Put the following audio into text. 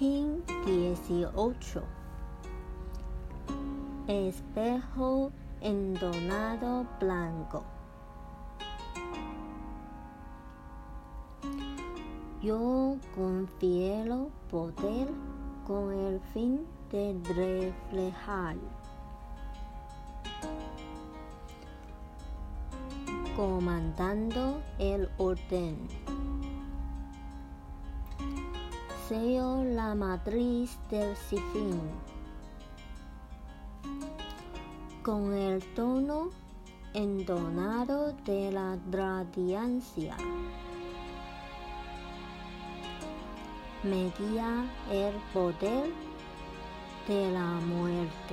King 18 Espejo endonado blanco. Yo confiero poder con el fin de reflejar. Comandando el orden. Seo la matriz del sifín con el tono endonado de la radiancia. Me guía el poder de la muerte.